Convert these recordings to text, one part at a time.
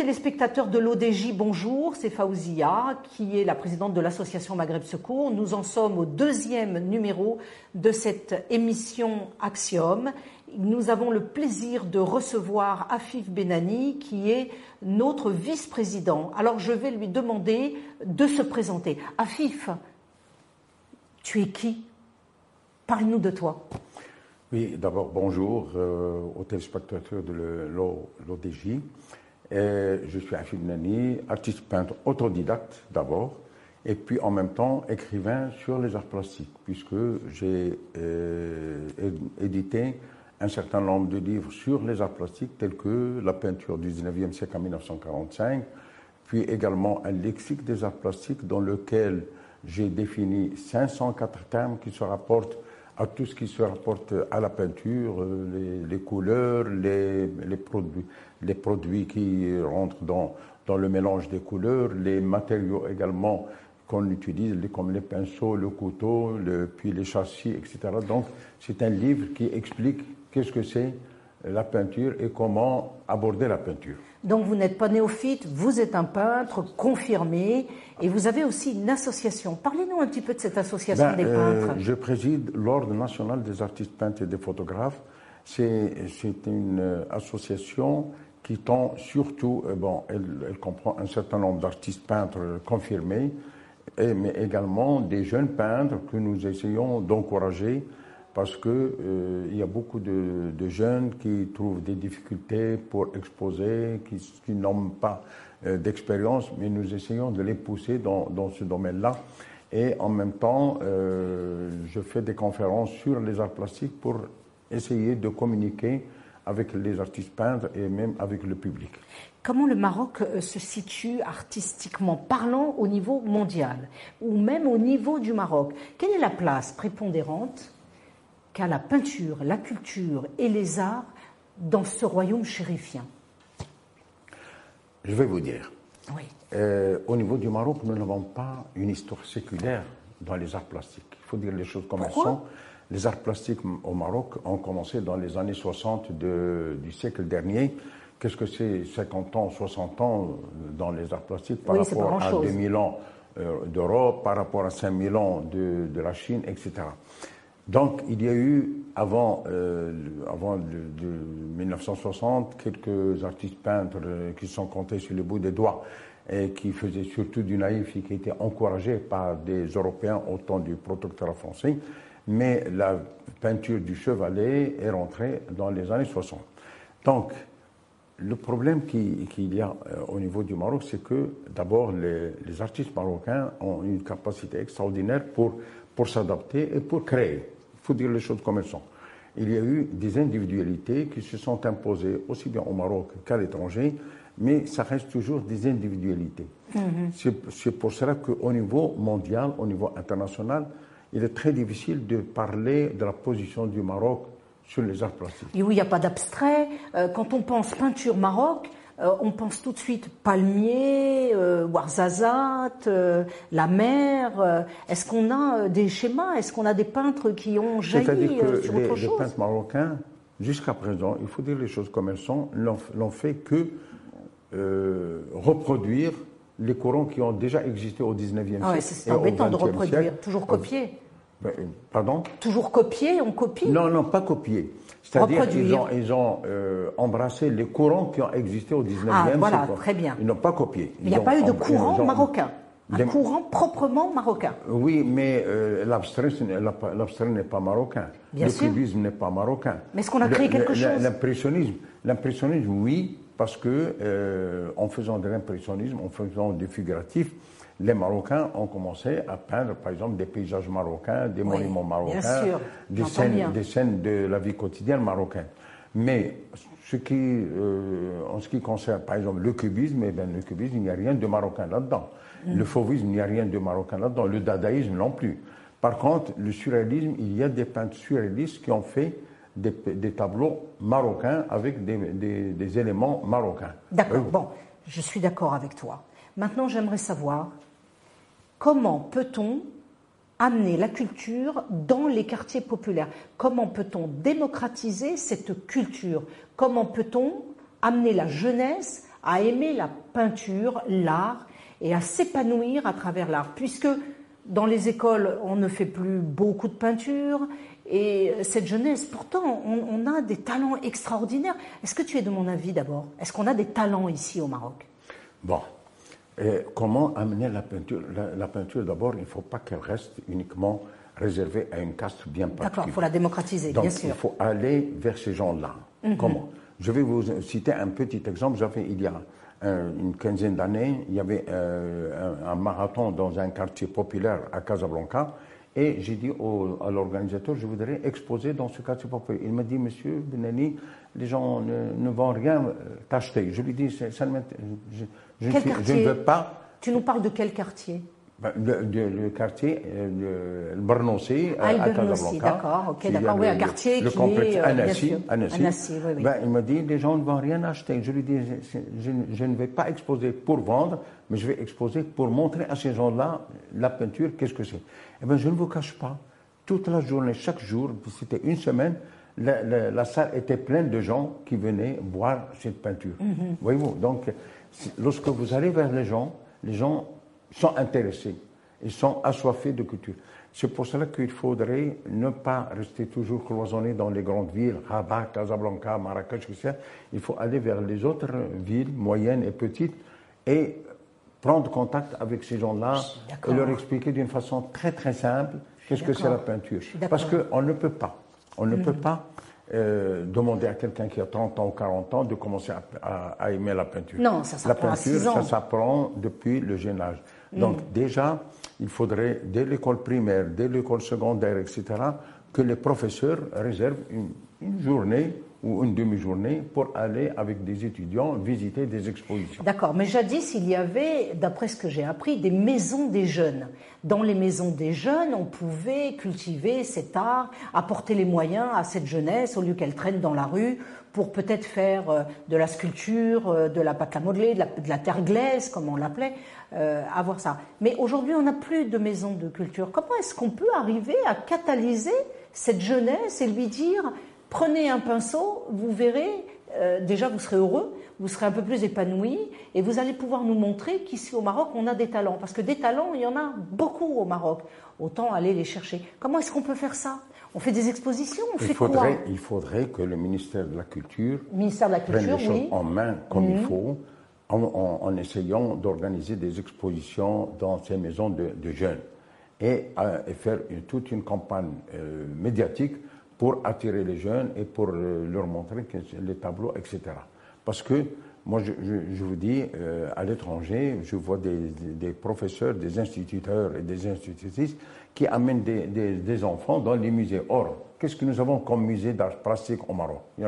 téléspectateurs de l'ODJ, bonjour, c'est Faouzia, qui est la présidente de l'association Maghreb Secours. Nous en sommes au deuxième numéro de cette émission Axiom. Nous avons le plaisir de recevoir Afif Benani, qui est notre vice-président. Alors je vais lui demander de se présenter. Afif, tu es qui? Parle-nous de toi. Oui, d'abord bonjour euh, aux téléspectateurs de l'ODJ. Je suis Benani, artiste peintre autodidacte d'abord, et puis en même temps écrivain sur les arts plastiques, puisque j'ai euh, édité un certain nombre de livres sur les arts plastiques, tels que la peinture du 19e siècle en 1945, puis également un lexique des arts plastiques dans lequel j'ai défini 504 termes qui se rapportent à tout ce qui se rapporte à la peinture, euh, les, couleurs, les, produits, les produits qui rentrent dans, dans le mélange des couleurs, les matériaux également qu'on utilise, comme les pinceaux, le couteau, le, puis les châssis, etc. Donc, c'est un livre qui explique qu'est-ce que c'est la peinture et comment aborder la peinture. Donc vous n'êtes pas néophyte, vous êtes un peintre confirmé et vous avez aussi une association. Parlez-nous un petit peu de cette association ben, des euh, peintres. je préside l'Ordre national des artistes peintres et des photographes. C'est une euh, association qui tend surtout, euh, bon, elle, comprend un certain nombre d'artistes peintres confirmés, mais également des jeunes peintres que nous essayons d'encourager parce qu'il euh, y a beaucoup de, jeunes qui trouvent des difficultés pour exposer, qui, n'ont pas euh, d'expérience, mais nous essayons de les pousser dans, ce domaine-là. Et en même temps, euh, je fais des conférences sur les arts plastiques pour essayer de communiquer avec les artistes peintres et même avec le public. Comment le Maroc se situe artistiquement parlant au niveau mondial ou même au niveau du Maroc? Quelle est la place prépondérante qu'à la peinture, la culture et les arts dans ce royaume chérifien? Je vais vous dire. Oui. Euh, au niveau du Maroc, nous n'avons pas une histoire séculaire dans les arts plastiques. Il faut dire les choses comme elles sont. Les arts plastiques au Maroc ont commencé dans les années 60 du siècle dernier. Qu'est-ce que c'est 50 ans, 60 ans dans les arts plastiques par rapport à 2000 ans euh, d'Europe, par rapport à 5000 ans de, de la Chine, etc. Donc, il y a eu, avant, euh, avant de, 1960, quelques artistes peintres euh, qui sont comptés sur le bout des doigts et qui faisaient surtout du naïf et qui étaient encouragés par des Européens au temps du protectorat français. Mais la peinture du chevalet est rentrée dans les années 60. Donc, le problème qu'il y a euh, au niveau du Maroc, c'est que d'abord, les, les, artistes marocains ont une capacité extraordinaire pour pour s'adapter et pour créer. Il faut dire les choses comme elles sont. Il y a eu des individualités qui se sont imposées aussi bien au Maroc qu'à l'étranger, mais ça reste toujours des individualités. Mm-hmm. C'est pour cela qu'au niveau mondial, au niveau international, il est très difficile de parler de la position du Maroc sur les arts plastiques. Et oui, il n'y a pas d'abstrait. Euh, quand on pense peinture Maroc, euh, on pense tout de suite palmier, Warzazat, euh, la mer. Est-ce qu'on a des schémas? Est-ce qu'on a des peintres qui ont jailli sur autre chose Les peintres marocains, jusqu'à présent, il faut dire les choses comme elles sont, n'ont fait que reproduire les courants qui ont déjà existé au 19e ah siècle. c'est embêtant de reproduire, toujours copier. Ben, pardon Toujours copier, on copie Non, non, pas copier. C'est-à-dire qu'ils ont, ils ont euh, embrassé les courants qui ont existé au 19e ah, voilà, très bien. Ils n'ont pas copié. il n'y a pas eu de courant marocain. Un courant proprement marocain. Oui, mais euh, l'abstrait n'est pas marocain. Bien le cubisme n'est pas marocain. Mais est-ce qu'on a créé quelque chose L'impressionnisme, l'impressionnisme, oui, parce que euh, en faisant de l'impressionnisme, en faisant du figuratif, les Marocains ont commencé à peindre, par exemple, des paysages marocains, des monuments marocains, des, scènes, des, scènes, de la vie quotidienne marocaine. Mais ce qui, euh, en ce qui concerne, par exemple, le cubisme, eh bien, le cubisme, il n'y a rien de marocain là-dedans. Mm. Le fauvisme, il n'y a rien de marocain là-dedans. Le dadaïsme non plus. Par contre, le surréalisme, il y a des peintres surréalistes qui ont fait des, tableaux marocains avec des, des éléments marocains. D'accord, bon, je suis d'accord avec toi. Maintenant, j'aimerais savoir Comment peut-on amener la culture dans les quartiers populaires? Comment peut-on démocratiser cette culture? Comment peut-on amener la jeunesse à aimer la peinture, l'art, et à s'épanouir à travers l'art, puisque dans les écoles, on ne fait plus beaucoup de peinture, et cette jeunesse, pourtant, on, a des talents extraordinaires. Est-ce que tu es de mon avis d'abord? Est-ce qu'on a des talents ici au Maroc? Bon. Et comment amener la peinture La, peinture, d'abord, il ne faut pas qu'elle reste uniquement réservée à une caste bien particulière. D'accord, il faut la démocratiser, bien sûr. Il faut aller vers ces gens-là. Mhm. Comment? Je vais vous citer un petit exemple. J'avais, il y a une quinzaine d'années, il y avait euh, un, marathon dans un quartier populaire à Casablanca. Et j'ai dit à l'organisateur, je voudrais exposer dans ce quartier populaire. Il m'a dit, Monsieur Benani, les gens ne, vont rien euh, t'acheter. Je lui dis, ça, ça je, je, je, ne veux pas. Tu nous parles de quel quartier? Ben, le, quartier, euh, le, le ah, à Casablanca. d'accord, ok, d'accord, oui, un quartier le qui complexe est... Anassi, Anassi, oui, oui. Ben, il m'a dit, les gens ne vont rien acheter. Je lui dis, je, ne vais pas exposer pour vendre, mais je vais exposer pour montrer à ces gens-là la peinture, qu'est-ce que c'est. Eh bien, je ne vous cache pas, toute la journée, chaque jour, c'était une semaine, la, la, salle était pleine de gens qui venaient voir cette peinture. Mm-hmm. Voyez-vous, donc, lorsque vous allez vers les gens, les gens sont intéressés, ils sont assoiffés de culture. C'est pour cela qu'il faudrait ne pas rester toujours cloisonné dans les grandes villes, Rabat, Casablanca, Marrakech, etc. Il faut aller vers les autres villes, moyennes et petites, et prendre contact avec ces gens-là et leur expliquer d'une façon très très simple qu'est-ce que c'est la peinture. Parce qu'on ne peut pas, on ne peut mm. pas euh, demander à quelqu'un qui a 30 ans ou 40 ans de commencer à, aimer la peinture. Non, ça s'apprend La peinture, ça s'apprend depuis le jeune âge. Donc mm. déjà, il faudrait, dès l'école primaire, dès l'école secondaire, etc., que les professeurs réservent une journée ou une demi-journée pour aller avec des étudiants visiter des expositions. D'accord, mais jadis, il y avait, d'après ce que j'ai appris, des maisons des jeunes. Dans les maisons des jeunes, on pouvait cultiver cet art, apporter les moyens à cette jeunesse au lieu qu'elle traîne dans la rue pour peut-être faire euh, de la sculpture, euh, de la pâte à modeler, de la, terre glaise, comme on l'appelait, euh, avoir ça. Mais aujourd'hui, on n'a plus de maisons de culture. Comment est-ce qu'on peut arriver à catalyser cette jeunesse et lui dire Prenez un pinceau, vous verrez, euh, déjà vous serez heureux, vous serez un peu plus épanoui et vous allez pouvoir nous montrer qu'ici au Maroc, on a des talents. Parce que des talents, il y en a beaucoup au Maroc. Autant aller les chercher. Comment est-ce qu'on peut faire ça? On fait des expositions On il fait faudrait, quoi Il faudrait que le ministère de la Culture, ministère de la Culture prenne les choses en main comme il mhm. faut, en, essayant d'organiser des expositions dans ces maisons de, jeunes et, euh, et, faire toute une campagne euh, médiatique pour attirer les jeunes et pour euh, leur montrer les tableaux, etc. Parce que moi, je, vous dis, euh, à l'étranger, je vois des, professeurs, des instituteurs et des institutrices qui amènent des, enfants dans les musées. Or, qu'est-ce que nous avons comme musée d'art plastique au Maroc? Il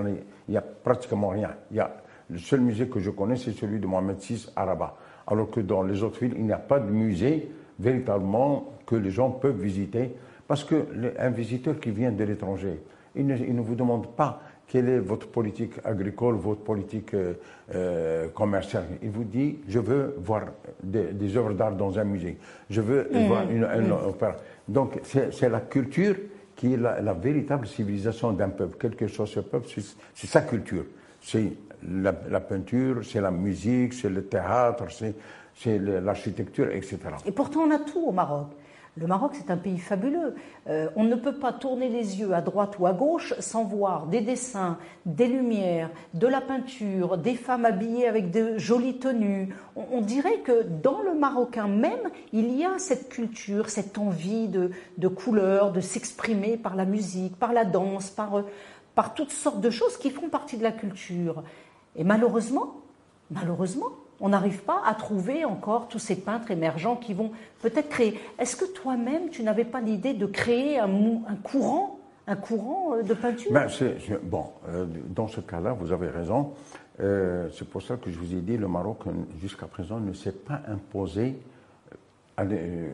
n'y a, a, pratiquement rien. Il y a, le seul musée que je connais, c'est celui de Mohamed VI à Rabat. Alors que dans les autres villes, il n'y a pas de musée véritablement que les gens peuvent visiter parce qu'un visiteur qui vient de l'étranger, il, ne, vous demande pas quelle est votre politique agricole, votre politique euh, euh, commerciale. Il vous dit, je veux voir des, œuvres d'art dans un musée, je veux mmh. voir une, mmh. opéra. Donc c'est la culture qui est la, véritable civilisation d'un peuple. Quelque chose, ce peuple, c'est sa culture. C'est la, la, peinture, c'est la musique, c'est le théâtre, c'est l'architecture, etc. Et pourtant, on a tout au Maroc. Le Maroc, c'est un pays fabuleux. Euh, on ne peut pas tourner les yeux à droite ou à gauche sans voir des dessins, des lumières, de la peinture, des femmes habillées avec de jolies tenues. On, dirait que dans le marocain même, il y a cette culture, cette envie de, de de s'exprimer par la musique, par la danse, par, par toutes sortes de choses qui font partie de la culture. Et malheureusement, malheureusement, on n'arrive pas à trouver encore tous ces peintres émergents qui vont peut-être créer. Est-ce que toi-même, tu n'avais pas l'idée de créer un, courant euh, de peinture? Ben, Bon, euh, dans ce cas-là, vous avez raison. Euh, c'est pour ça que je vous ai dit, le Maroc, jusqu'à présent, ne s'est pas imposé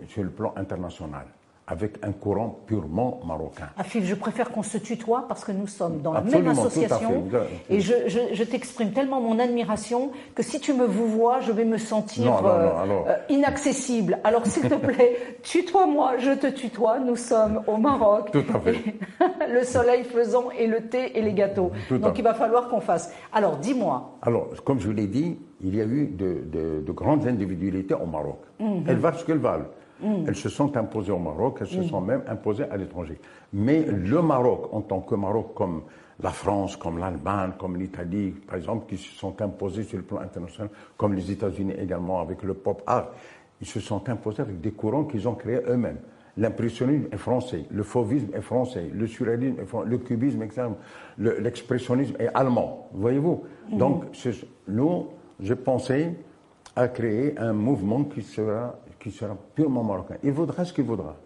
sur le plan international avec un courant purement marocain. Afif, je préfère qu'on se tutoie parce que nous sommes dans la même association et je, t'exprime tellement mon admiration que si tu me vous vois, je vais me sentir euh, euh, inaccessible. Alors s'il te plaît, tutoie-moi, je te tutoie. Nous sommes au Maroc. Tout à fait. le soleil faisant et le thé et les gâteaux. Donc il va falloir qu'on fasse. Alors dis-moi. Alors comme je vous l'ai dit, il y a eu de, grandes individualités au Maroc. Mhm. Elles valent ce qu'elles valent. Mhm. Elles se sont imposées au Maroc, elles se sont même imposées à l'étranger. Mais le Maroc, en tant que Maroc, comme la France, comme l'Allemagne, comme l'Italie, par exemple, qui se sont imposés sur le plan international, comme les États-Unis également avec le pop art, ils se sont imposés avec des courants qu'ils ont créés eux-mêmes. L'impressionnisme est français, le fauvisme est français, le surréalisme est français, le cubisme, l'expressionnisme est allemand. Voyez-vous mhm. Donc, nous, j'ai pensé à créer un mouvement qui sera, qui sera purement marocain. Il vaudra ce qu'il vaudra.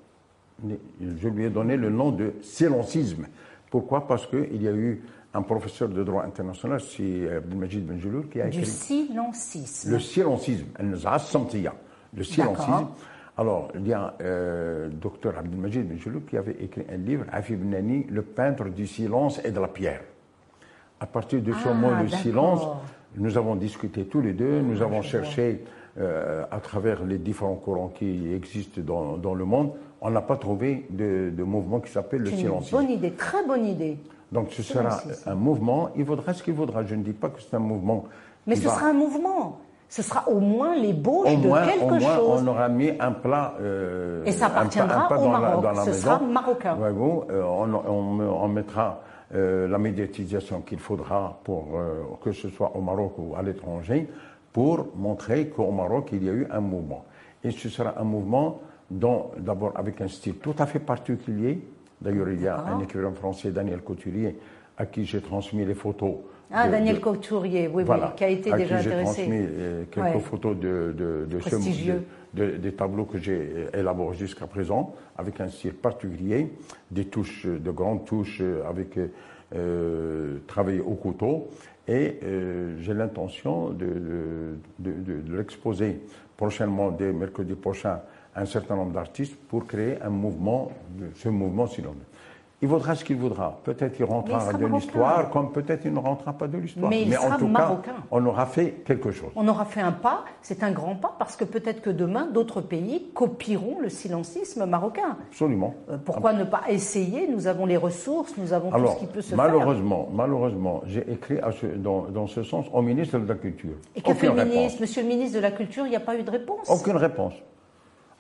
Je lui ai donné le nom de silencisme. Pourquoi? Parce qu'il y a eu un professeur de droit international, c'est Abdelmajid Benjeloul, qui a écrit. Du silencisme. Le silencisme. Le silencisme. Alors, il y a euh, docteur Abdelmajid Benjelou qui avait écrit un livre, Afib Nani, Le peintre du silence et de la pierre. À partir de ce ah, mot, le silence, nous avons discuté tous les deux, nous ah, avons cherché euh, à travers les différents courants qui existent dans, dans le monde, on n'a pas trouvé de, de mouvement qui s'appelle le silence. Bonne idée, très bonne idée. Donc ce sera un mouvement, il vaudra ce qu'il vaudra. Je ne dis pas que c'est un mouvement. Mais ce sera un mouvement ce sera au moins l'ébauche de quelque au moins, chose. On aura mis un plat. Euh, et ça appartiendra au Maroc. ce sera marocain. Euh, on, mettra euh, la médiatisation qu'il faudra pour que ce soit au Maroc ou à l'étranger pour montrer qu'au Maroc il y a eu un mouvement. Et ce sera un mouvement dont d'abord avec un style tout à fait particulier. D'ailleurs, il y a un écrivain français, Daniel Couturier, à qui j'ai transmis les photos ah, Daniel Couturier, oui, oui, qui a été déjà intéressé. J'ai transmis euh, quelques photos de, de, de, ce, des tableaux que j'ai euh, élaborés jusqu'à présent, avec un style particulier, des touches, de grandes touches euh, avec euh, travaillé au couteau. Et j'ai l'intention de, de l'exposer prochainement, dès mercredi prochain, à un certain nombre d'artistes pour créer un mouvement, ce mouvement silence il vaudra ce qu'il voudra. Peut-être il rentrera de l'histoire, comme peut-être il ne rentrera pas de l'histoire. Mais, il en tout marocain. cas, on aura fait quelque chose. On aura fait un pas, c'est un grand pas, parce que peut-être que demain, d'autres pays copieront le silencisme marocain. Absolument. Euh, pourquoi ne pas essayer? Nous avons les ressources, nous avons tout ce qui peut se malheureusement, faire. Malheureusement, j'ai écrit dans, ce sens au ministre de la Culture. Et que fait le ministre Monsieur le ministre de la Culture, il n'y a pas eu de réponse Aucune réponse.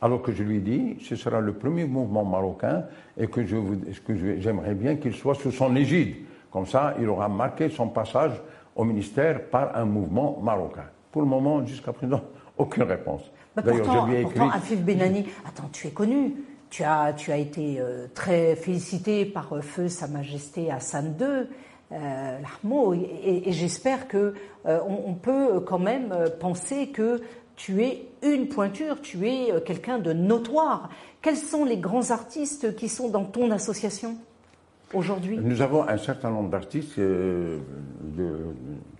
Alors que je lui ai dit, ce sera le premier mouvement marocain et que j'aimerais bien qu'il soit sous son égide. Comme ça, il aura marqué son passage au ministère par un mouvement marocain. Pour le moment, jusqu'à présent, aucune réponse. D'ailleurs, je lui ai écrit. Pourtant, Afif Benani, attends, tu es connu. Tu as, tu as été euh, très félicité par euh, Feu Sa Majesté Hassan II. Euh, et, et j'espère que euh, on, on, peut quand même penser que tu es une pointure, tu es euh, quelqu'un de notoire. Quels sont les grands artistes qui sont dans ton association aujourd'hui? Nous avons un certain nombre d'artistes euh,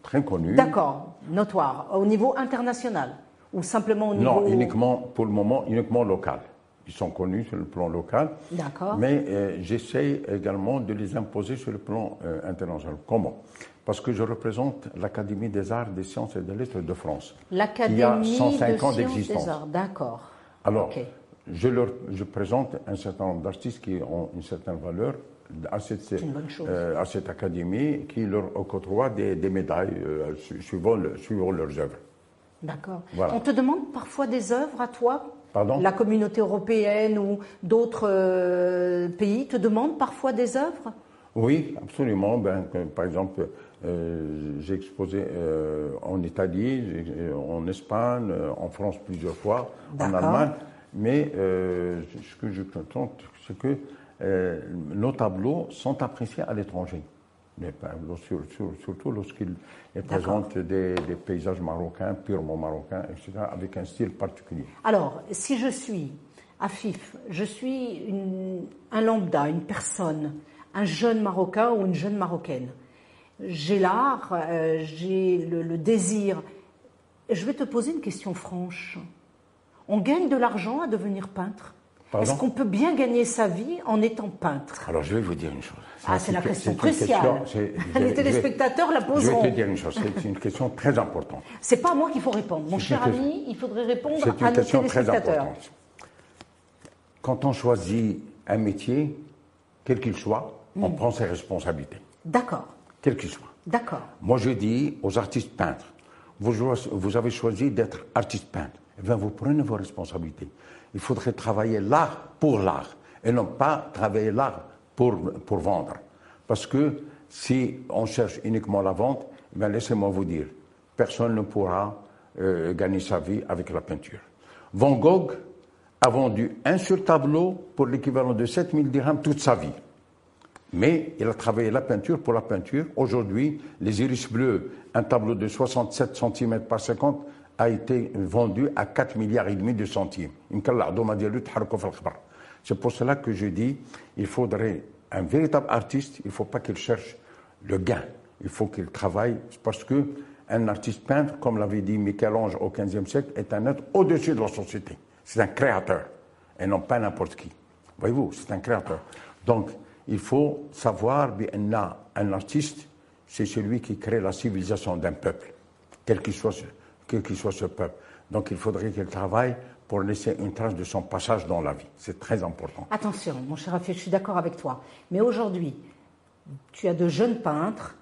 très connus. D'accord, notoires, au niveau international ou simplement au niveau... Non, uniquement, pour le moment, uniquement local. Ils sont connus sur le plan local. D'accord. Mais euh, j'essaie également de les imposer sur le plan international. Comment? Parce que je représente l'Académie des arts, des sciences et des lettres de France. L'Académie des a 105 ans d'existence. D'accord. Alors, je, leur, je présente un certain nombre d'artistes qui ont une certaine valeur à cette, euh, à cette académie qui leur octroie des, des médailles euh, suivant, leurs œuvres. D'accord. On te demande parfois des œuvres à toi? Pardon? La communauté européenne ou d'autres euh, pays te demandent parfois des œuvres? Oui, absolument. Ben, par exemple, euh, j'ai exposé euh, en Italie, euh, en Espagne, en France plusieurs fois, en Allemagne. Mais ce que je contente, c'est que nos tableaux sont appréciés à l'étranger. Surtout lorsqu'ils présentent des, paysages marocains, purement marocains, etc., avec un style particulier. Alors, si je suis Afif, je suis un lambda, une personne, un jeune Marocain ou une jeune Marocaine j'ai l'art, euh, j'ai le, désir. Je vais te poser une question franche. On gagne de l'argent à devenir peintre Est-ce qu'on peut bien gagner sa vie en étant peintre? Alors je vais vous dire une chose. Ah, c'est la question cruciale. Les téléspectateurs la poseront. Je vais te dire une chose, c'est une question très importante. C'est pas à moi qu'il faut répondre. Mon cher ami, il faudrait répondre à nos téléspectateurs. C'est une question très importante. Quand on choisit un métier, quel qu'il soit, on hmm. prend ses responsabilités. D'accord quel qu'il soit. D'accord. Moi, je dis aux artistes peintres, vous, avez choisi d'être artiste peintre. Eh bien, vous prenez vos responsabilités. Il faudrait travailler l'art pour l'art et non pas travailler l'art pour, pour vendre. Parce que si on cherche uniquement la vente, eh laissez-moi vous dire, personne ne pourra euh, gagner sa vie avec la peinture. Van Gogh a vendu un seul tableau pour l'équivalent de 7000 dirhams toute sa vie. Mais il a travaillé la peinture pour la peinture. Aujourd'hui, les iris bleus, un tableau de 67 cm par 50, a été vendu à 4 milliards et demi de centimes. C'est pour cela que je dis, il faudrait un véritable artiste, il ne faut pas qu'il cherche le gain. Il faut qu'il travaille parce que un artiste peintre, comme l'avait dit Michel-Ange au XVe siècle, est un être au-dessus de la société. C'est un créateur et non pas n'importe qui. Voyez-vous, c'est un créateur. Donc, il faut savoir qu'un artiste, c'est celui qui crée la civilisation d'un peuple, quel qu'il soit, ce peuple. Donc il faudrait qu'il travaille pour laisser une trace de son passage dans la vie. C'est très important. Attention, mon cher Afif, je suis d'accord avec toi. Mais aujourd'hui, tu as de jeunes peintres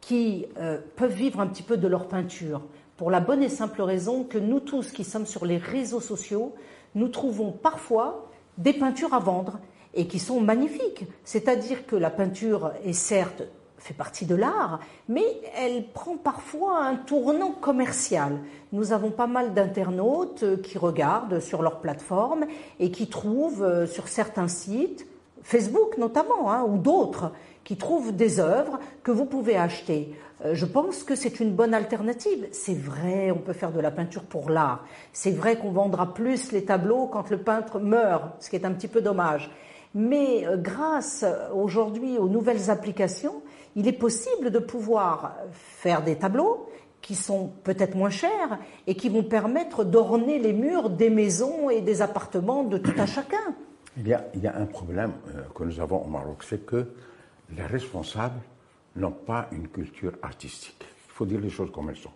qui euh, peuvent vivre un petit peu de leur peinture, pour la bonne et simple raison que nous tous qui sommes sur les réseaux sociaux, nous trouvons parfois des peintures à vendre et qui sont magnifiques. C'est-à-dire que la peinture est certes fait partie de l'art, mais elle prend parfois un tournant commercial. Nous avons pas mal d'internautes euh, qui regardent sur leur plateforme et qui trouvent euh, sur certains sites, Facebook notamment, hein, ou d'autres, qui trouvent des œuvres que vous pouvez acheter. Euh, je pense que c'est une bonne alternative. C'est vrai, on peut faire de la peinture pour l'art. C'est vrai qu'on vendra plus les tableaux quand le peintre meurt, ce qui est un petit peu dommage. Mais euh, grâce aujourd'hui aux nouvelles applications, il est possible de pouvoir faire des tableaux qui sont peut-être moins chers et qui vont permettre d'orner les murs des maisons et des appartements de tout un chacun. Il y a, il y a un problème euh, que nous avons au Maroc, c'est que les responsables n'ont pas une culture artistique. Il faut dire les choses comme elles sont.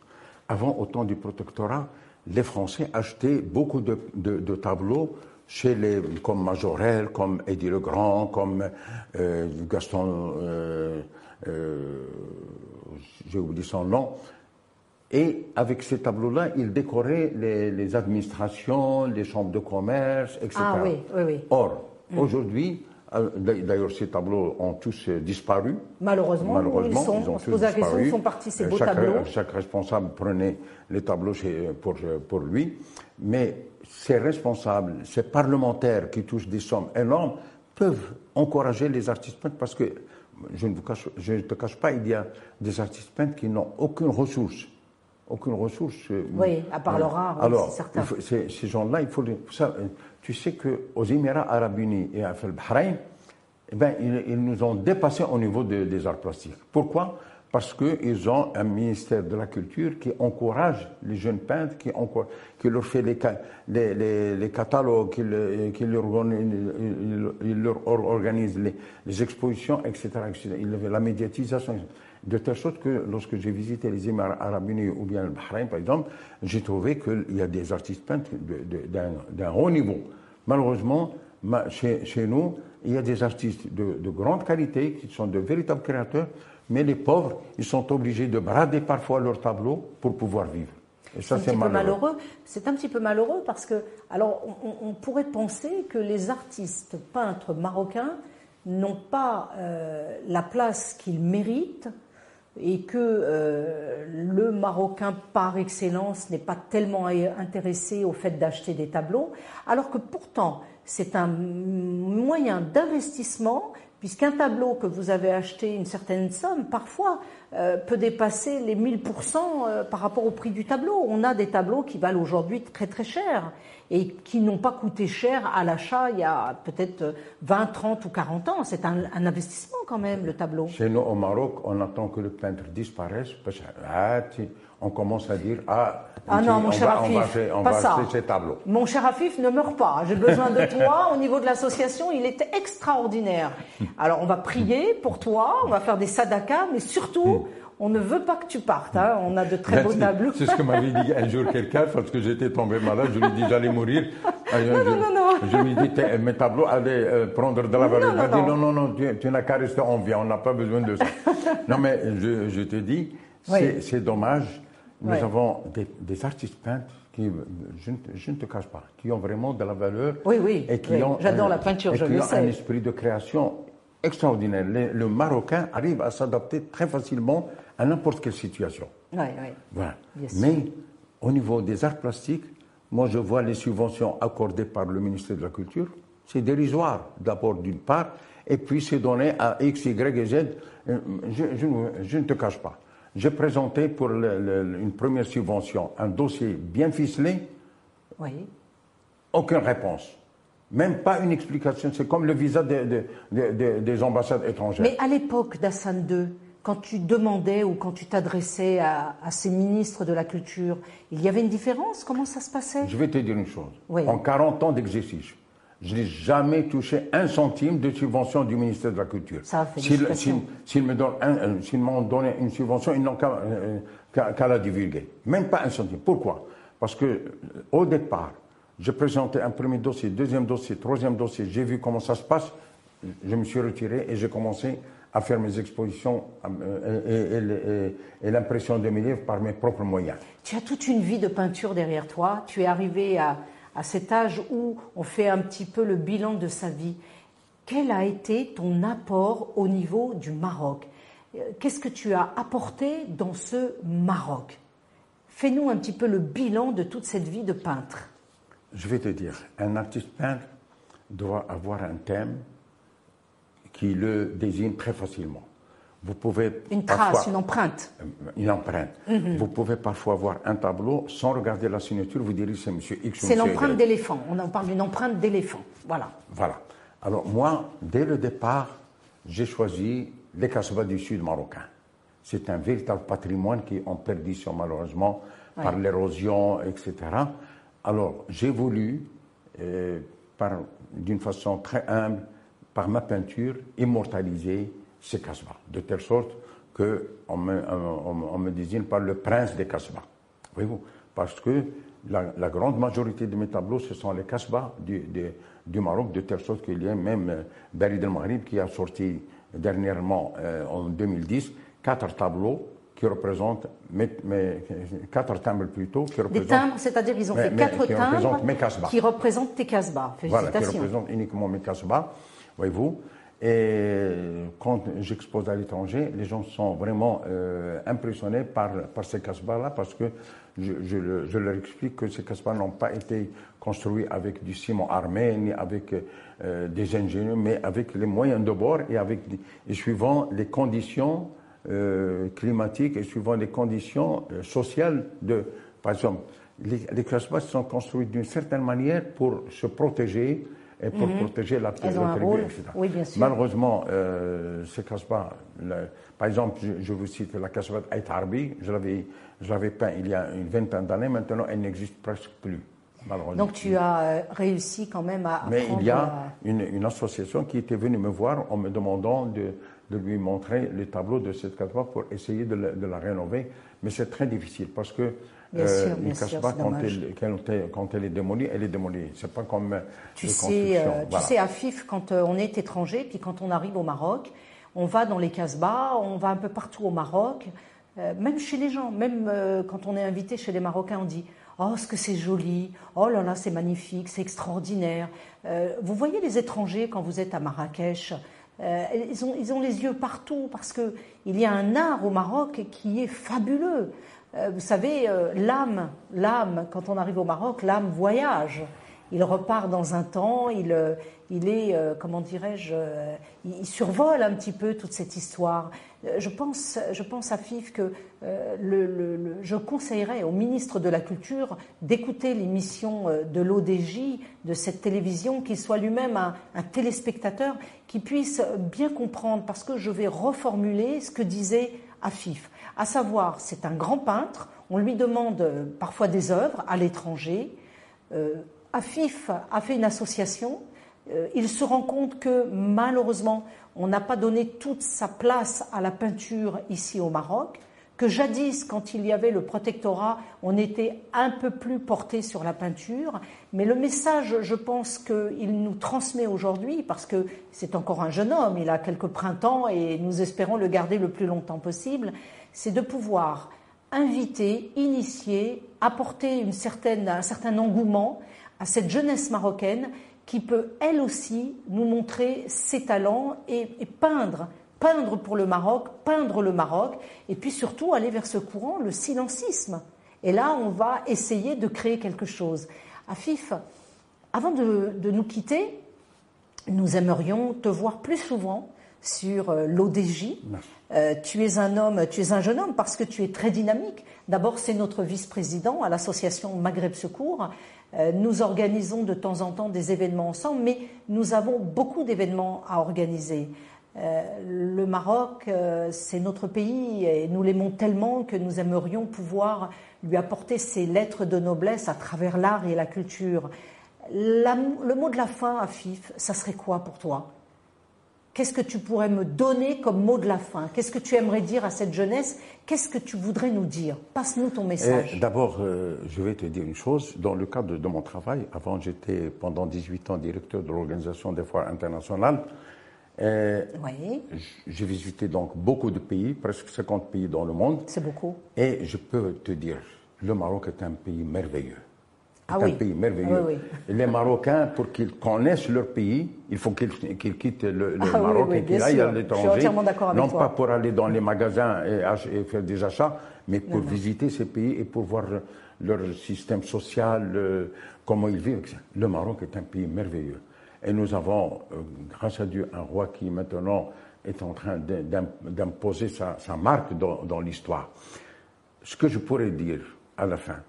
Avant, au temps du protectorat, les Français achetaient beaucoup de tableaux chez les, comme Majorel, comme Eddie Legrand, comme euh, Gaston, euh, euh, j'ai oublié son nom. Et avec ces tableaux-là, il décorait les, administrations, les chambres de commerce, etc. Ah oui, oui, oui. Or, mm. aujourd'hui, D'ailleurs, ces tableaux ont tous disparu. Malheureusement, Malheureusement ils, sont, ils ont tous disparu. Ils sont partis ces beaux chaque, tableaux. Chaque responsable prenait les tableaux pour, pour lui. Mais ces responsables, ces parlementaires qui touchent des sommes énormes peuvent encourager les artistes peintres parce que, je ne, vous cache, je te cache pas, il y a des artistes peintres qui n'ont aucune ressource. Aucune ressource. Euh, oui, à part leur art, Alors, certain. ces gens-là, il faut. Ça, tu sais qu'aux Émirats Arabes Unis et à Bahreïn, eh ben, ils, nous ont dépassés au niveau des arts plastiques. Pourquoi? Parce qu'ils ont un ministère de la Culture qui encourage les jeunes peintres, qui, leur fait les, catalogues, qui, leur, organise les, expositions, etc., etc. La médiatisation. De telle sorte que lorsque j'ai visité les Émirats arabes unis ou bien le Bahreïn, par exemple, j'ai trouvé qu'il y a des artistes peintres d'un haut niveau. Malheureusement, chez, nous, il y a des artistes de grande qualité qui sont de véritables créateurs, mais les pauvres, ils sont obligés de brader parfois leurs tableaux pour pouvoir vivre. Et ça, c'est malheureux. C'est un petit peu malheureux parce que, alors, on, pourrait penser que les artistes peintres marocains n'ont pas euh, la place qu'ils méritent et que euh, le Marocain par excellence n'est pas tellement intéressé au fait d'acheter des tableaux, alors que pourtant c'est un moyen d'investissement puisqu'un tableau que vous avez acheté une certaine somme, parfois, euh, peut dépasser les 1000% euh, par rapport au prix du tableau. On a des tableaux qui valent aujourd'hui très très cher et qui n'ont pas coûté cher à l'achat il y a peut-être 20, 30 ou 40 ans. C'est un, investissement quand même, le tableau. Chez nous, au Maroc, on attend que le peintre disparaisse. Parce ah, on commence à dire ah, ah non, mon cher Afif, on va, ça. ces tableaux. Mon cher Afif, ne meurt pas. J'ai besoin de toi. Au niveau de l'association, il est extraordinaire. Alors, on va prier pour toi, on va faire des sadakas, mais surtout, on ne veut pas que tu partes. Hein. On a de très beaux tableaux. C'est ce que m'avait dit un jour quelqu'un, parce que j'étais tombé malade. Je lui ai dit j'allais mourir. Non, je, non, non, non. Je lui ai dit mes tableaux allaient euh, prendre de la valeur. Il m'a dit non, non, non, tu, n'as qu'à rester en vie. On n'a pas besoin de ça. non, mais je, te dis, c'est dommage nous avons des, artistes peintres qui, je, ne te cache pas, qui ont vraiment de la valeur. Oui, oui. Et qui ont J'adore la peinture, et je qui le ont un esprit de création extraordinaire. Le, Marocain arrive à s'adapter très facilement à n'importe quelle situation. Oui, oui. Voilà. Mais au niveau des arts plastiques, moi je vois les subventions accordées par le ministère de la Culture, c'est dérisoire d'abord d'une part, et puis c'est donné à X, Y et Z. Euh, je, je, ne te cache pas. J'ai présenté pour une première subvention un dossier bien ficelé. Oui. Aucune réponse. Même pas une explication. C'est comme le visa des ambassades étrangères. Mais à l'époque d'Hassan II, quand tu demandais ou quand tu t'adressais à, ces ministres de la Culture, il y avait une différence? Comment ça se passait? Je vais te dire une chose. En 40 ans d'exercice, je n'ai jamais touché un centime de subvention du ministère de la Culture. S'ils me donnent euh, m'ont donné une subvention, ils n'ont euh, qu'à la divulguer. Même pas un centime. Pourquoi? Parce que euh, au départ, j'ai présenté un premier dossier, deuxième dossier, troisième dossier. J'ai vu comment ça se passe. Je me suis retiré et j'ai commencé à faire mes expositions et, l'impression de mes livres par mes propres moyens. Tu as toute une vie de peinture derrière toi. Tu es arrivé à, à cet âge où on fait un petit peu le bilan de sa vie. Quel a été ton apport au niveau du Maroc? Qu'est-ce que tu as apporté dans ce Maroc? Fais-nous un petit peu le bilan de toute cette vie de peintre. Je vais te dire, un artiste peintre doit avoir un thème qui le désigne très facilement. Vous pouvez une trace, une empreinte. Euh, une empreinte. Mhm. Vous pouvez parfois voir un tableau sans regarder la signature, vous direz c'est Monsieur X. C'est l'empreinte d'éléphant. On en parle d'une empreinte d'éléphant. Voilà. Voilà. Alors moi, dès le départ, j'ai choisi les Casbah du Sud marocain. C'est un véritable patrimoine qui est en perdition malheureusement par l'érosion, etc. Alors j'ai voulu, euh, d'une façon très humble, par ma peinture, immortaliser ces Casbah, de telle sorte qu'on me, on, me désigne par le prince des Casbah. Voyez-vous Parce que la, grande majorité de mes tableaux, ce sont les Casbah du, du, Maroc, de telle sorte qu'il y a même euh, Barid el Maghrib qui a sorti dernièrement, euh, en 2010, quatre tableaux qui représentent mes, quatre timbres plutôt. Qui représentent, Des timbres, c'est-à-dire ils ont fait quatre timbres qui représentent tes Casbah. Félicitations. Voilà, qui représentent uniquement mes Casbah voyez-vous. Et quand j'expose à l'étranger, les gens sont vraiment euh, impressionnés par, par ces casbahs-là parce que je, leur explique que ces casbahs n'ont pas été construits avec du ciment armé ni avec euh, des ingénieurs, mais avec les moyens de bord et, avec, suivant les conditions euh, climatiques et suivant les conditions sociales. Par exemple, les, les casbahs sont construits d'une certaine manière pour se protéger et pour mhm. protéger la, tribu, etc. Oui, bien sûr. Malheureusement, euh, ces Casbah, par exemple, je, vous cite la Casbah Ait Arbi, je l'avais peint il y a une vingtaine d'années, maintenant elle n'existe presque plus. Donc tu as euh, réussi quand même à. Mais il y a une, une, association qui était venue me voir en me demandant de, de lui montrer les tableaux de cette Casbah pour essayer de la, de la rénover. Mais c'est très difficile parce que Bien euh, sûr, bien sûr, quand elle, quand, elle, est démolie, elle est démolie. C'est pas comme euh, tu sais, euh, Tu sais, à FIF, quand on est étranger, puis quand on arrive au Maroc, on va dans les Casbah, on va un peu partout au Maroc, même chez les gens, même quand on est invité chez les Marocains, on dit Oh, ce que c'est joli, oh là là, c'est magnifique, c'est extraordinaire. vous voyez les étrangers quand vous êtes à Marrakech, ils, ont, ils ont les yeux partout parce qu'il y a un art au Maroc qui est fabuleux. Euh, vous savez, euh, l'âme, l'âme, quand on arrive au Maroc, l'âme voyage. Il repart dans un temps, il, euh, il est, comment dirais-je, il survole un petit peu toute cette histoire. Je pense, je pense à FIF que le, je conseillerais au ministre de la Culture d'écouter l'émission de l'ODJ, de cette télévision, qu'il soit lui-même un, un, téléspectateur qui puisse bien comprendre, parce que je vais reformuler ce que disait Afif à savoir c'est un grand peintre, on lui demande euh, parfois des œuvres à l'étranger. Euh, Afif a fait une association, euh, il se rend compte que malheureusement on n'a pas donné toute sa place à la peinture ici au Maroc, que jadis, quand il y avait le protectorat, on était un peu plus porté sur la peinture, mais le message, je pense qu'il nous transmet aujourd'hui, parce que c'est encore un jeune homme, il a quelques printemps et nous espérons le garder le plus longtemps possible, c'est de pouvoir inviter, initier, apporter une certaine, un certain engouement à cette jeunesse marocaine qui peut elle aussi nous montrer ses talents et, peindre, peindre pour le Maroc, peindre le Maroc, et puis surtout aller vers ce courant, le silencisme. Et là, on va essayer de créer quelque chose. Afif, avant de, nous quitter, nous aimerions te voir plus souvent sur euh, l'ODJ. Euh, tu es un homme, tu es un jeune homme parce que tu es très dynamique. D'abord, c'est notre vice-président à l'association Maghreb Secours. Euh, nous organisons de temps en temps des événements ensemble, mais nous avons beaucoup d'événements à organiser. Euh, le Maroc, euh, c'est notre pays et nous l'aimons tellement que nous aimerions pouvoir lui apporter ses lettres de noblesse à travers l'art et la culture. le mot de la fin, Afif, ça serait quoi pour toi? Qu'est-ce que tu pourrais me donner comme mot de la fin? Qu'est-ce que tu aimerais dire à cette jeunesse? Qu'est-ce que tu voudrais nous dire? Passe-nous ton message. Eh, d'abord, euh, je vais te dire une chose. Dans le cadre de mon travail, avant j'étais pendant 18 ans directeur de l'Organisation des foires internationales. Euh, oui. J'ai visité donc beaucoup de pays, presque 50 pays dans le monde. C'est beaucoup. Et je peux te dire, le Maroc est un pays merveilleux. C'est ah un pays merveilleux. Les Marocains, pour qu'ils connaissent leur pays, il faut qu'ils quittent le, ah Maroc et qu'ils aillent à l'étranger. Non pas pour aller dans les magasins et, faire des achats, mais pour visiter ces pays et pour voir leur système social, comment ils vivent. Le Maroc est un pays merveilleux. Et nous avons, euh, grâce à Dieu, un roi qui maintenant est en train d'imposer sa, marque dans, dans l'histoire. Ce que je pourrais dire à la fin,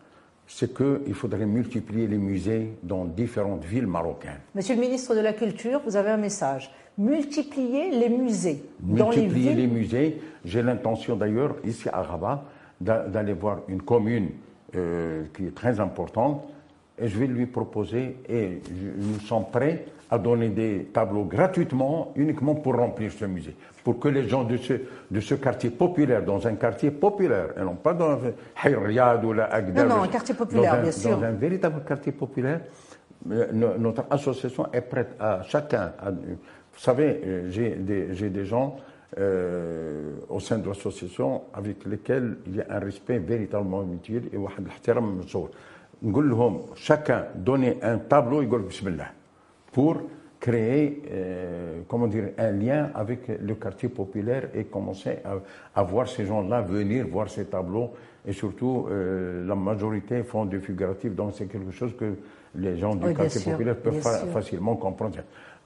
c'est qu'il faudrait multiplier les musées dans différentes villes marocaines. Monsieur le ministre de la Culture, vous avez un message. Multiplier les musées dans les villes. les musées. J'ai l'intention d'ailleurs, ici à Rabat, d'aller voir une commune euh, qui est très importante et je vais lui proposer, et nous sommes prêts à donner des tableaux gratuitement, uniquement pour remplir ce musée. Pour que les gens de ce, de ce quartier populaire, dans un quartier populaire, et non pas dans Riyad ou la Agdar. Non, non, un quartier populaire, bien sûr. Dans un véritable quartier populaire, euh, notre association est prête à chacun. vous savez, euh, j'ai des, des, gens euh, au sein de l'association avec lesquels il y a un respect véritablement mutuel et chacun donner un tableau pour créer euh, comment dire, un lien avec le quartier populaire et commencer à, voir ces gens-là venir voir ces tableaux. Et surtout, euh, la majorité font du figuratif, donc c'est quelque chose que les gens du quartier populaire peuvent facilement comprendre.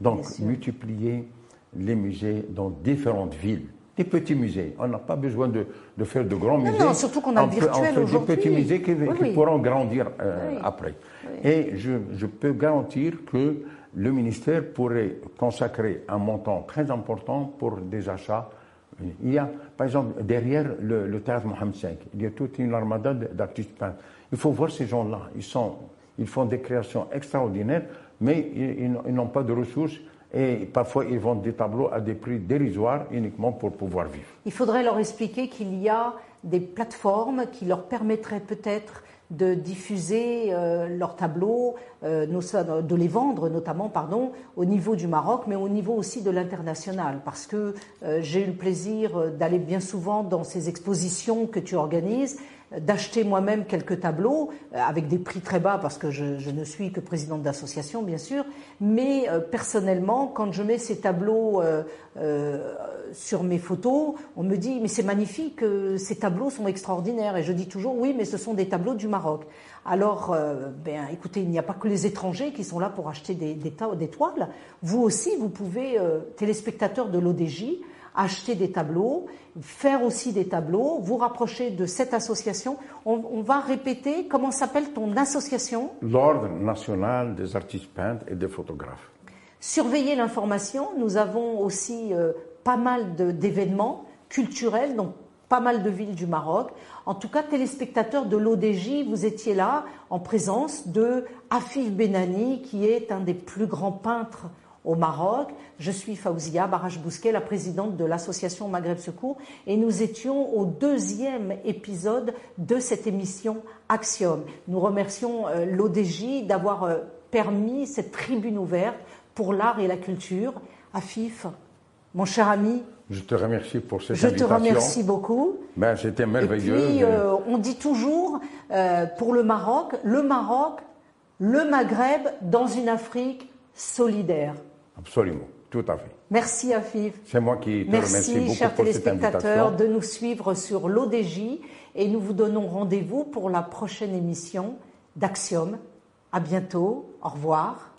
Donc, multiplier les musées dans différentes villes des petits musées. On n'a pas besoin de, de, faire de grands musées. Non, surtout qu'on a le virtuel aujourd'hui. des petits musées qui, pourront grandir euh, après. Et je, je, peux garantir que le ministère pourrait consacrer un montant très important pour des achats. Il y a, par exemple, derrière le, théâtre Mohamed V, il y a toute une armada d'artistes peintres. Il faut voir ces gens-là. Ils, sont, ils font des créations extraordinaires, mais ils n'ont pas de ressources et parfois ils vendent des tableaux à des prix dérisoires uniquement pour pouvoir vivre. Il faudrait leur expliquer qu'il y a des plateformes qui leur permettraient peut-être de diffuser euh, leurs tableaux, euh, de les vendre notamment, pardon, au niveau du Maroc, mais au niveau aussi de l'international, parce que euh, j'ai eu le plaisir d'aller bien souvent dans ces expositions que tu organises d'acheter moi-même quelques tableaux euh, avec des prix très bas parce que je, ne suis que présidente d'association bien sûr, mais euh, personnellement quand je mets ces tableaux euh, sur mes photos, on me dit mais c'est magnifique, ces tableaux sont extraordinaires. Et je dis toujours oui mais ce sont des tableaux du Maroc. Alors ben écoutez il n'y a pas que les étrangers qui sont là pour acheter des, des, des toiles, vous aussi vous pouvez téléspectateurs de l'ODJ acheter des tableaux, faire aussi des tableaux, vous rapprocher de cette association. On, va répéter comment s'appelle ton association? L'Ordre national des artistes peintres et des photographes. Surveillez l'information. Nous avons aussi euh, pas mal d'événements culturels, donc pas mal de villes du Maroc. En tout cas, téléspectateurs de l'ODJ, vous étiez là en présence de Afif Benani, qui est un des plus grands peintres au Maroc. Je suis Faouzia Baraj-Bousquet, la présidente de l'association Maghreb Secours, et nous étions au deuxième épisode de cette émission Axiom. Nous remercions euh, l'ODJ d'avoir euh, permis cette tribune ouverte pour l'art et la culture. Afif, mon cher ami, Je te remercie pour cette Je te remercie beaucoup. Ben, C'était Et merveilleux. puis, euh, on dit toujours, euh, pour le Maroc, le Maroc, le Maghreb dans une Afrique solidaire. Absolument, tout à fait. Merci Afif. C'est moi qui te remercie Merci, beaucoup chers pour cette téléspectateurs, de nous suivre sur l'ODJ et nous vous donnons rendez-vous pour la prochaine émission d'Axiom. À bientôt. Au revoir.